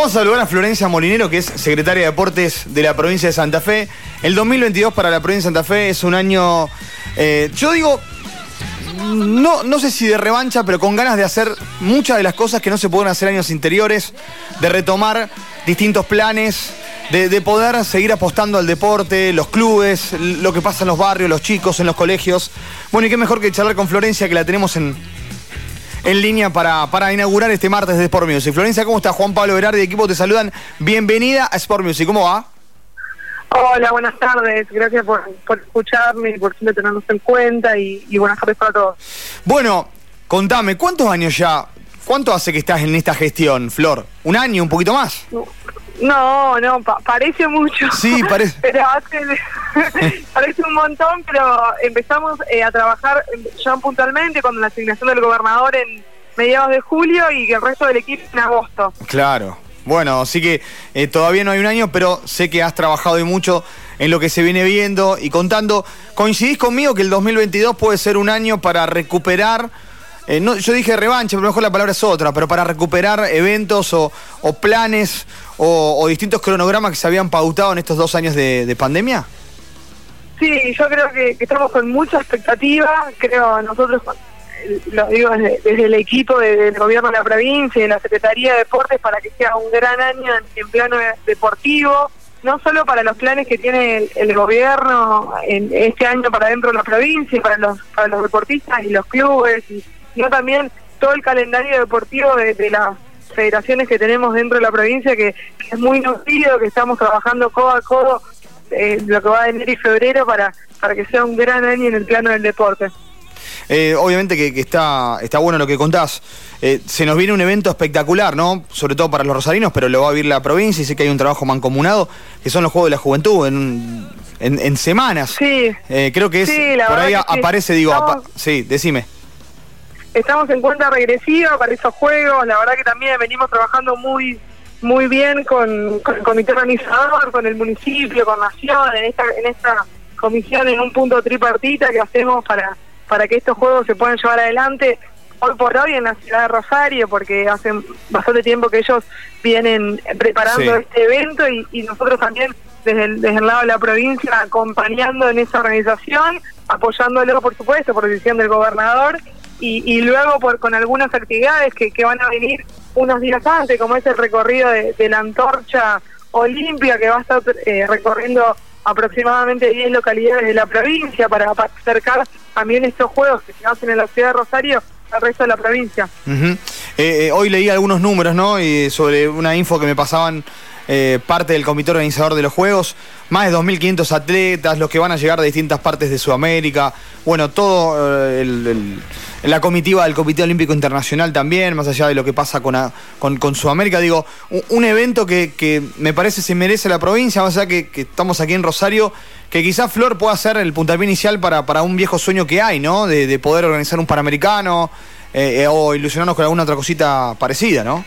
Vamos a saludar a Florencia Molinero, que es secretaria de Deportes de la provincia de Santa Fe. El 2022 para la provincia de Santa Fe es un año, eh, yo digo, no, no sé si de revancha, pero con ganas de hacer muchas de las cosas que no se pueden hacer años interiores, de retomar distintos planes, de, poder seguir apostando al deporte, los clubes, lo que pasa en los barrios, los chicos, en los colegios. Bueno, y qué mejor que charlar con Florencia, que la tenemos en, en línea para, para inaugurar este martes de Sport Music. Florencia, ¿cómo está? Juan Pablo Berardi, equipo te saludan. Bienvenida a Sport Music, ¿cómo va? Hola, buenas tardes. Gracias por, escucharme y por siempre tenernos en cuenta y, buenas tardes para todos. Bueno, contame, ¿cuántos años ya? ¿Cuánto hace que estás en esta gestión, Flor? ¿Un año, un poquito más? No, no, parece mucho. Sí, parece. pero parece un montón, pero empezamos eh, a trabajar ya puntualmente con la asignación del gobernador en mediados de julio y el resto del equipo en agosto. Claro. Bueno, así que eh, todavía no hay un año, pero sé que has trabajado y mucho en lo que se viene viendo y contando. ¿Coincidís conmigo que el 2022 puede ser un año para recuperar eh, no, yo dije revancha, pero mejor la palabra es otra, pero para recuperar eventos o, planes o, distintos cronogramas que se habían pautado en estos dos años de, pandemia? Sí, yo creo que, estamos con mucha expectativa, creo nosotros, lo digo desde, el equipo del gobierno de la provincia y de la Secretaría de Deportes para que sea un gran año en, plano deportivo, no solo para los planes que tiene el, gobierno en este año para dentro de la provincia, para los, para los deportistas y los clubes y sino también todo el calendario deportivo de, las federaciones que tenemos dentro de la provincia, que, es muy nutrido, que estamos trabajando codo a codo eh, lo que va de enero y febrero para, para que sea un gran año en el plano del deporte. Eh, obviamente que, está, está bueno lo que contás. Eh, se nos viene un evento espectacular, ¿no? Sobre todo para los rosarinos, pero lo va a vivir la provincia y sé que hay un trabajo mancomunado, que son los Juegos de la Juventud en, en, semanas. Sí. Eh, creo que es, por ahí aparece, digo, sí, decime. Estamos en cuenta regresiva para esos juegos, la verdad que también venimos trabajando muy muy bien con, el comité organizador, con el municipio, con Nación, en esta, en esta comisión, en un punto tripartita que hacemos para, para que estos juegos se puedan llevar adelante hoy por hoy en la ciudad de Rosario, porque hace bastante tiempo que ellos vienen preparando este evento y, y nosotros también desde el, desde el lado de la provincia acompañando en esa organización, apoyándolo por supuesto por decisión del gobernador y, luego por con algunas actividades que, van a venir unos días antes, como es el recorrido de, la antorcha olímpica que va a estar eh, recorriendo aproximadamente 10 localidades de la provincia para, acercar también estos juegos que se hacen en la ciudad de Rosario al resto de la provincia. Eh, eh, hoy leí algunos números. Y sobre una info que me pasaban eh, parte del comité organizador de los Juegos, más de 2.500 atletas, los que van a llegar de distintas partes de Sudamérica, bueno, todo eh, la comitiva del Comité Olímpico Internacional también, más allá de lo que pasa con, con, Sudamérica, digo, un, evento que, me parece se merece la provincia, más allá que, que estamos aquí en Rosario, que quizás Flor pueda ser el puntapié inicial para, para un viejo sueño que hay, ¿no? De, poder organizar un Panamericano eh, o ilusionarnos con alguna otra cosita parecida, ¿no?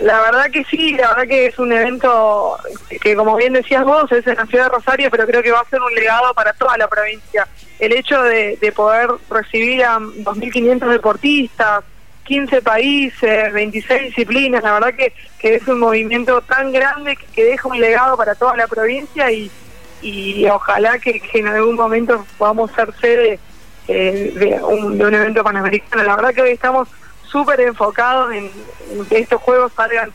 La verdad que sí, la verdad que es un evento que como bien decías vos es en la ciudad de Rosario, pero creo que va a ser un legado para toda la provincia. El hecho de, poder recibir a 2.500 deportistas, 15 países, 26 disciplinas, la verdad que, que es un movimiento tan grande que, deja un legado para toda la provincia y, y ojalá que, en algún momento podamos ser sede eh, de, un, de un evento panamericano. La verdad que hoy estamos súper enfocados en, que estos juegos salgan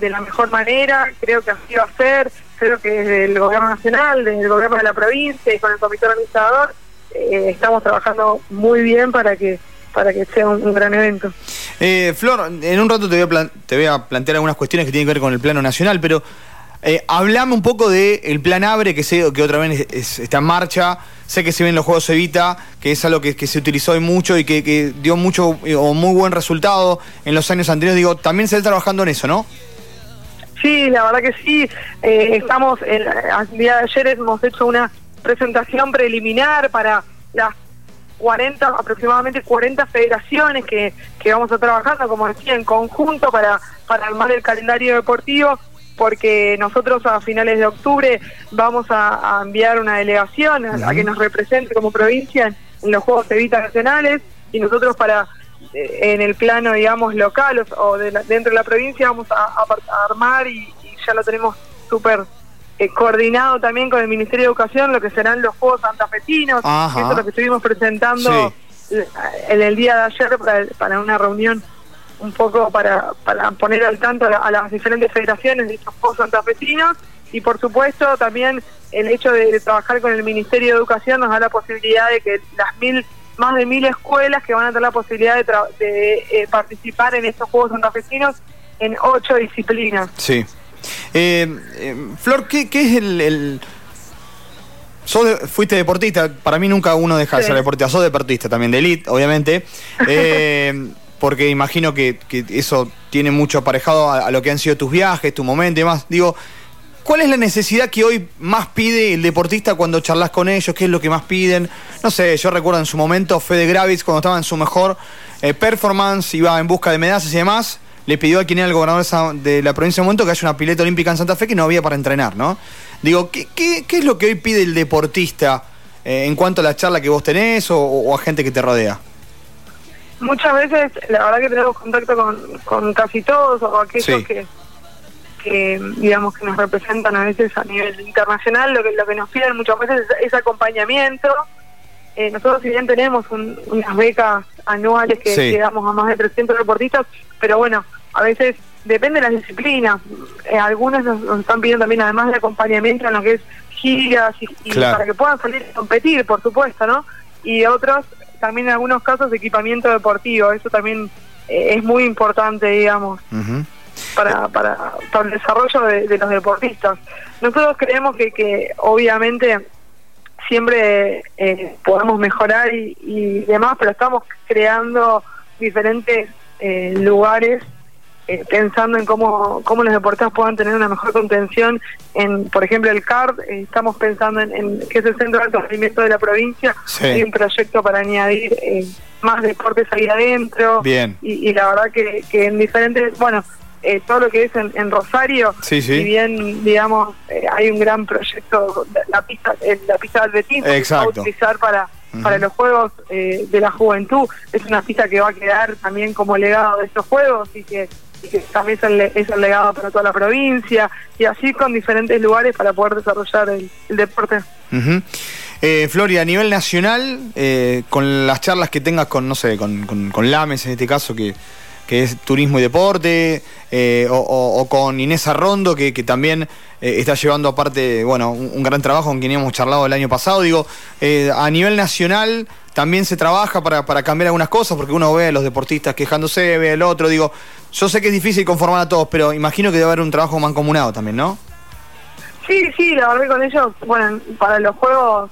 de la mejor manera, creo que así va a ser, creo que desde el gobierno nacional, desde el gobierno de la provincia y con el comité organizador eh, estamos trabajando muy bien para que para que sea un, gran evento. Eh, Flor, en un rato te voy, a te voy a plantear algunas cuestiones que tienen que ver con el plano nacional, pero eh, hablame un poco del plan Abre, que sé que otra vez está en marcha. Sé que se ven los Juegos Evita, que es algo que, se utilizó hoy mucho y que, dio mucho eh, o muy buen resultado en los años anteriores. Digo, también se está trabajando en eso, ¿no? Sí, la verdad que sí. Eh, estamos, el, día de ayer hemos hecho una presentación preliminar para las 40, aproximadamente 40 federaciones que, que vamos a trabajando, como decía, en conjunto para, para armar el calendario deportivo porque nosotros a finales de octubre vamos a, enviar una delegación a, que nos represente como provincia en, los Juegos Evita Nacionales y nosotros para en el plano, digamos, local o, de dentro de la provincia vamos a, armar y, ya lo tenemos súper eh, coordinado también con el Ministerio de Educación, lo que serán los Juegos Santafesinos, eso es lo que estuvimos presentando en el día de ayer para, una reunión un poco para, para poner al tanto a, las diferentes federaciones de estos Juegos Santafesinos y por supuesto también el hecho de, trabajar con el Ministerio de Educación nos da la posibilidad de que las mil más de mil escuelas que van a tener la posibilidad de, eh, participar en estos Juegos Santafesinos en ocho disciplinas. Sí. Eh, eh, Flor, ¿qué, es el...? fuiste deportista, para mí nunca uno deja de ser deportista, sos deportista también, de elite, obviamente, porque imagino que, eso tiene mucho aparejado a, lo que han sido tus viajes, tu momento y demás. Digo, ¿Cuál es la necesidad que hoy más pide el deportista cuando charlas con ellos? ¿Qué es lo que más piden? No sé, yo recuerdo en su momento Fede Gravis cuando estaba en su mejor eh, performance, iba en busca de medallas y demás, le pidió a quien era el gobernador de la provincia de momento que haya una pileta olímpica en Santa Fe que no había para entrenar, ¿no? Digo, ¿qué, es lo que hoy pide el deportista eh, en cuanto a la charla que vos tenés o, a gente que te rodea? Muchas veces, la verdad que tenemos contacto con, casi todos o aquellos que que digamos que nos representan a veces a nivel internacional, lo que, lo que nos piden muchas veces es, acompañamiento. Eh, nosotros si bien tenemos unas becas anuales que, damos a más de 300 deportistas, pero bueno, a veces depende de las disciplinas. Eh, algunos nos, están pidiendo también además de acompañamiento en lo que es giras y, para que puedan salir a competir, por supuesto, ¿no? Y otros también en algunos casos equipamiento deportivo, eso también eh, es muy importante, digamos para, para, para el desarrollo de, los deportistas. Nosotros creemos que, que obviamente siempre eh, podemos mejorar y, demás, pero estamos creando diferentes eh, lugares eh, pensando en cómo, cómo los deportistas puedan tener una mejor contención en, por ejemplo, el CARD, estamos pensando en, que es el centro de alto rendimiento de la provincia, hay un proyecto para añadir más deportes ahí adentro, Bien. Y, y la verdad que, que en diferentes, bueno, eh, todo lo que es en, Rosario, si bien, digamos, eh, hay un gran proyecto, la pista la pista del Betín, que va a utilizar para, para los Juegos eh, de la Juventud, es una pista que va a quedar también como legado de estos Juegos y que, también es el, legado para toda la provincia, y así con diferentes lugares para poder desarrollar el, deporte. Floria, a nivel nacional, con las charlas que tengas con, no sé, con, con Lames en este caso, que que es Turismo y Deporte, eh, o, con Inés Arrondo, que, también eh, está llevando aparte, bueno, un, gran trabajo con quien hemos charlado el año pasado. Digo, eh, a nivel nacional también se trabaja para, para cambiar algunas cosas, porque uno ve a los deportistas quejándose, ve al otro, digo, yo sé que es difícil conformar a todos, pero imagino que debe haber un trabajo mancomunado también, ¿no? Sí, sí, la verdad con ellos, bueno, para los juegos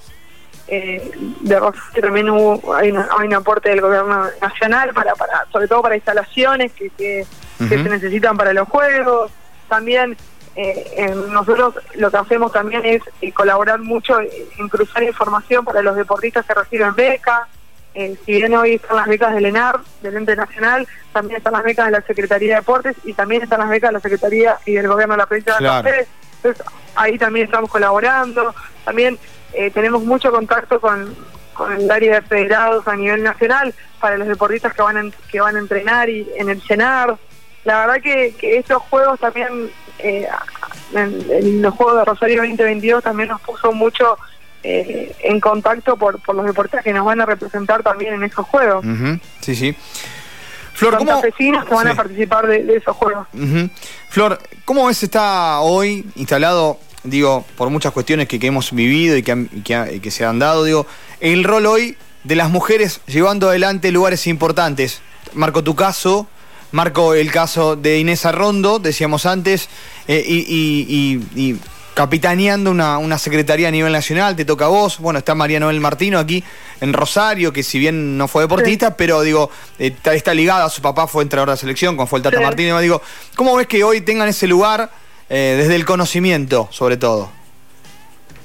eh, de Rosario también hubo, hay, un aporte del gobierno nacional para, para sobre todo para instalaciones que, que, se necesitan para los juegos. También eh, nosotros lo que hacemos también es eh, colaborar mucho en cruzar información para los deportistas que reciben becas eh, si bien hoy están las becas del ENAR, del ente nacional, también están las becas de la Secretaría de Deportes y también están las becas de la Secretaría y del Gobierno de la Provincia de Santa Entonces ahí también estamos colaborando. También eh, tenemos mucho contacto con, el área de federados a nivel nacional para los deportistas que van a, que van a entrenar y en el CENAR. La verdad que, estos juegos también, eh, en, los Juegos de Rosario 2022 también nos puso mucho eh, en contacto por, por los deportistas que nos van a representar también en esos juegos. Sí, sí. Flor, ¿cómo... que van a participar de, esos juegos. Flor, ¿cómo ves está hoy instalado digo, por muchas cuestiones que, hemos vivido y que, se han dado, digo, el rol hoy de las mujeres llevando adelante lugares importantes. Marco tu caso, marco el caso de Inés Arrondo, decíamos antes, eh, y, capitaneando una, secretaría a nivel nacional, te toca a vos, bueno, está María Noel Martino aquí en Rosario, que si bien no fue deportista, pero digo, está, está, ligada, su papá fue entrenador de la selección, como fue el Tata Martínez, digo, ¿cómo ves que hoy tengan ese lugar? Eh, desde el conocimiento, sobre todo.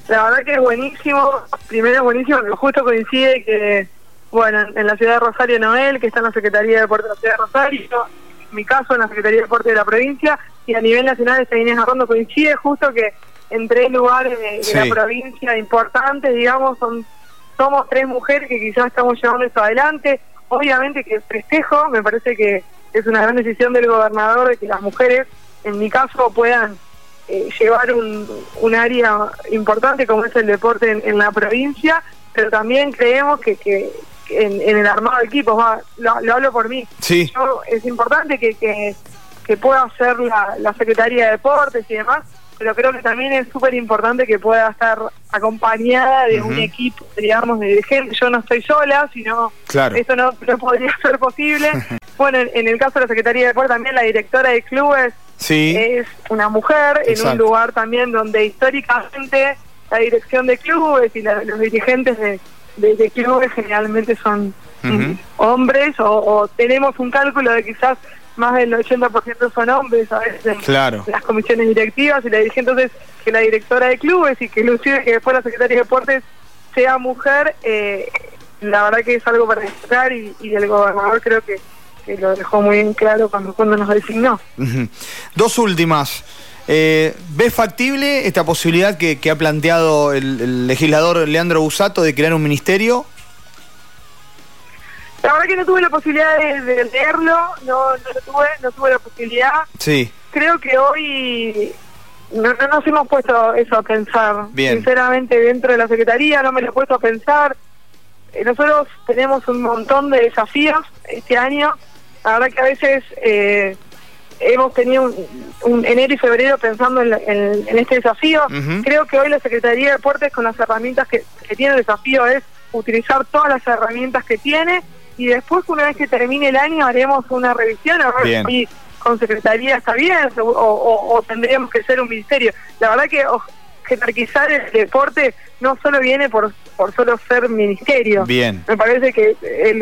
La verdad que es buenísimo. Primero es buenísimo que justo coincide que, bueno, en la ciudad de Rosario Noel, que está en la Secretaría de Deporte de la ciudad de Rosario, en mi caso en la Secretaría de Deporte de la provincia, y a nivel nacional está Inés Arrondo, coincide justo que en tres lugares de, la provincia importantes, digamos, son somos tres mujeres que quizás estamos llevando esto adelante. obviamente que festejo, me parece que es una gran decisión del gobernador de que las mujeres, en mi caso, puedan eh, llevar un, un, área importante como es el deporte en, la provincia, pero también creemos que, que, en, el armado de equipos, va, lo, hablo por mí, sí. es importante que, que, pueda hacer la, la Secretaría de Deportes y demás, pero creo que también es súper importante que pueda estar acompañada de un equipo, digamos, de gente. Yo no estoy sola, sino claro. eso no, no podría ser posible. bueno, en, el caso de la Secretaría de Deportes, también la directora de clubes es una mujer, en un lugar también donde históricamente la dirección de clubes y los dirigentes de, de, clubes generalmente son hombres, o tenemos un cálculo de quizás más del 80% son hombres a veces claro. las comisiones directivas y la dirigente entonces que la directora de clubes y que inclusive que después la secretaria de deportes sea mujer eh, la verdad que es algo para destacar y, el gobernador creo que, lo dejó muy bien claro cuando, cuando nos designó dos últimas eh, ¿Ves factible esta posibilidad que, ha planteado el, el legislador Leandro Busato de crear un ministerio la verdad que no tuve la posibilidad de, leerlo, no, no lo tuve, no tuve la posibilidad. Sí. Creo que hoy no, no nos hemos puesto eso a pensar. Bien. Sinceramente, dentro de la Secretaría no me lo he puesto a pensar. Eh, nosotros tenemos un montón de desafíos este año. La verdad que a veces eh, hemos tenido un, enero y febrero pensando en, este desafío. Creo que hoy la Secretaría de Deportes con las herramientas que, que tiene el desafío es utilizar todas las herramientas que tiene y después una vez que termine el año haremos una revisión a ver si con secretaría está bien o, tendríamos que ser un ministerio. La verdad que jerarquizar el deporte no solo viene por, por solo ser ministerio. Bien. Me parece que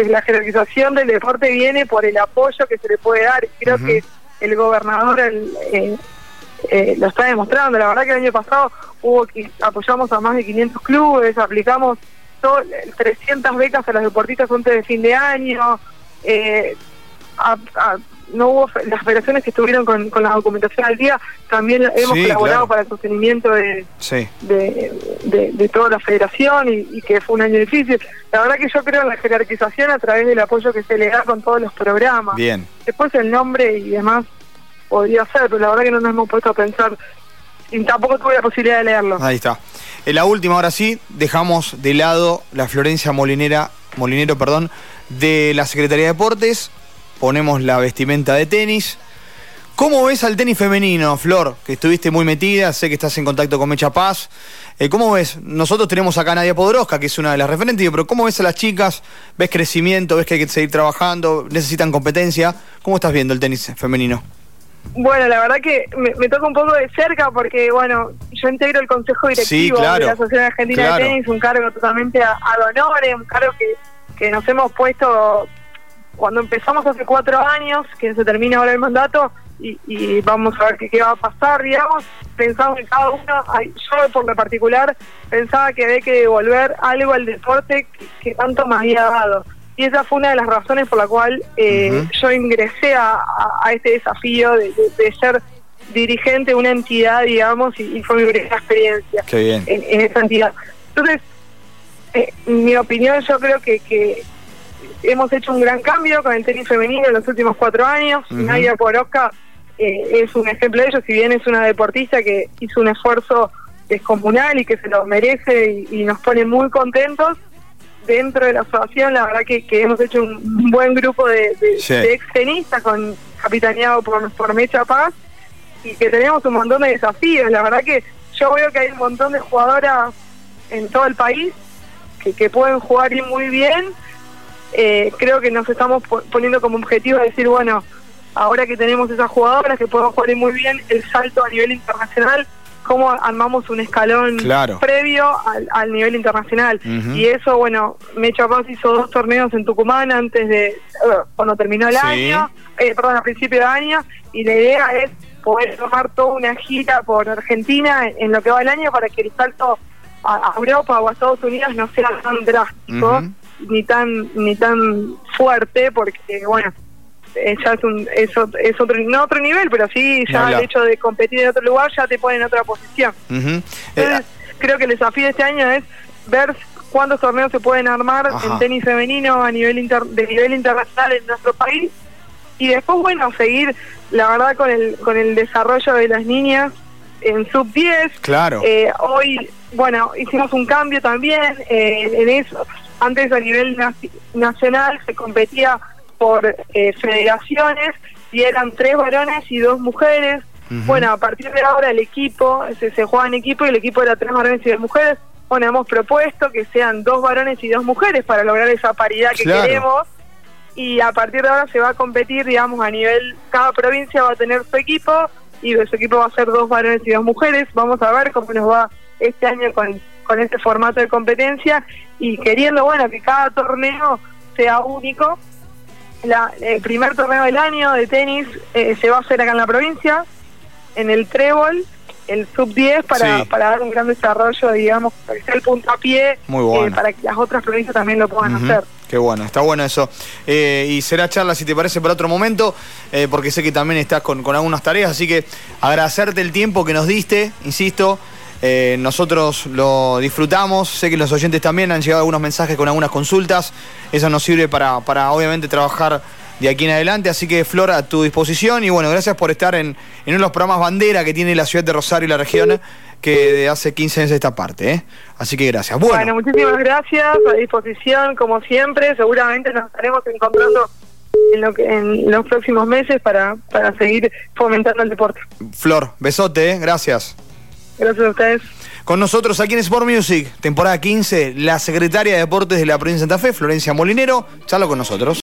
la jerarquización del deporte viene por el apoyo que se le puede dar. Creo que el gobernador eh, eh, lo está demostrando. La verdad que el año pasado hubo apoyamos a más de 500 clubes, aplicamos 300 becas a los deportistas antes de fin de año. Eh, no hubo las federaciones que estuvieron con, la documentación al día, también hemos colaborado para el sostenimiento de, de, toda la federación y, que fue un año difícil. La verdad que yo creo en la jerarquización a través del apoyo que se le da con todos los programas. Bien. Después el nombre y demás podría ser, pero la verdad que no nos hemos puesto a pensar y tampoco tuve la posibilidad de leerlo. Ahí está. En la última, ahora sí, dejamos de lado la Florencia Molinera, Molinero perdón, de la Secretaría de Deportes, ponemos la vestimenta de tenis. ¿Cómo ves al tenis femenino, Flor? Que estuviste muy metida, sé que estás en contacto con Mecha Paz. Eh, ¿Cómo ves? Nosotros tenemos acá a Nadia Podroska, que es una de las referentes, pero ¿cómo ves a las chicas? ¿Ves crecimiento? ¿Ves que hay que seguir trabajando? ¿Necesitan competencia? ¿Cómo estás viendo el tenis femenino? Bueno, la verdad que me, toca un poco de cerca porque, bueno, yo integro el consejo directivo de la Asociación Argentina de Tenis, un cargo totalmente a, honores, un cargo que, que nos hemos puesto cuando empezamos hace cuatro años, que se termina ahora el mandato, y, vamos a ver qué, va a pasar, digamos, pensamos en cada uno, yo por lo particular pensaba que había que devolver algo al deporte que tanto me había dado. Y esa fue una de las razones por la cual eh, yo ingresé a, este desafío de, ser dirigente de una entidad, digamos, y, fue mi primera experiencia En, esa entidad. Entonces, eh, mi opinión, yo creo que, hemos hecho un gran cambio con el tenis femenino en los últimos cuatro años. Nadia Poroca eh, es un ejemplo de ello, si bien es una deportista que hizo un esfuerzo descomunal y que se lo merece y nos pone muy contentos dentro de la asociación, la verdad que, hemos hecho un buen grupo de, de, ex tenistas con capitaneado por, por Mecha Paz y que tenemos un montón de desafíos. La verdad que yo veo que hay un montón de jugadoras en todo el país que, que pueden jugar muy bien. Eh, creo que nos estamos poniendo como objetivo decir, bueno, ahora que tenemos esas jugadoras que pueden jugar muy bien, el salto a nivel internacional cómo armamos un escalón previo al, nivel internacional. Y eso, bueno, Mecha Paz hizo dos torneos en Tucumán antes de, eh, cuando terminó el año, eh, perdón, a principio de año, y la idea es poder tomar toda una gira por Argentina en, lo que va el año para que el salto a, Europa o a Estados Unidos no sea tan drástico ni tan ni tan fuerte porque bueno ya es, un, es, otro, no otro nivel, pero sí ya el hecho de competir en otro lugar ya te pone en otra posición. Entonces, eh, creo que el desafío de este año es ver cuántos torneos se pueden armar Ajá. en tenis femenino a nivel inter- de nivel internacional en nuestro país y después bueno seguir la verdad con el con el desarrollo de las niñas en sub 10 Claro. Eh, hoy bueno hicimos un cambio también eh, en eso antes a nivel naci- nacional se competía por eh, federaciones y eran tres varones y dos mujeres bueno a partir de ahora el equipo se, se juega en equipo y el equipo era tres varones y dos mujeres bueno hemos propuesto que sean dos varones y dos mujeres para lograr esa paridad que Claro. queremos y a partir de ahora se va a competir, digamos, a nivel, cada provincia va a tener su equipo y su equipo va a ser dos varones y dos mujeres. Vamos a ver cómo nos va este año con, con este formato de competencia y queriendo, bueno, que cada torneo sea único. La, el primer torneo del año de tenis eh, se va a hacer acá en la provincia, en el Trébol, el sub 10, para, Sí. para dar un gran desarrollo, digamos, para que sea el puntapié, Muy bueno. eh, para que las otras provincias también lo puedan hacer. Qué bueno, está bueno eso. Eh, y será charla, si te parece, para otro momento, eh, porque sé que también estás con, con algunas tareas, así que agradecerte el tiempo que nos diste, insisto. Eh, nosotros lo disfrutamos, sé que los oyentes también han llegado algunos mensajes con algunas consultas, eso nos sirve para, para obviamente trabajar de aquí en adelante, así que Flor a tu disposición y bueno, gracias por estar en, en uno de los programas bandera que tiene la ciudad de Rosario y la región, que de hace 15 años esta parte, ¿eh? así que gracias. Bueno, Bueno, muchísimas gracias, a disposición como siempre, seguramente nos estaremos encontrando en, lo que, en los próximos meses para, para seguir fomentando el deporte. Flor, besote, ¿eh? gracias. Gracias a ustedes. Con nosotros aquí en Sport Music, temporada 15, la secretaria de Deportes de la provincia de Santa Fe, Florencia Molinero, charla con nosotros.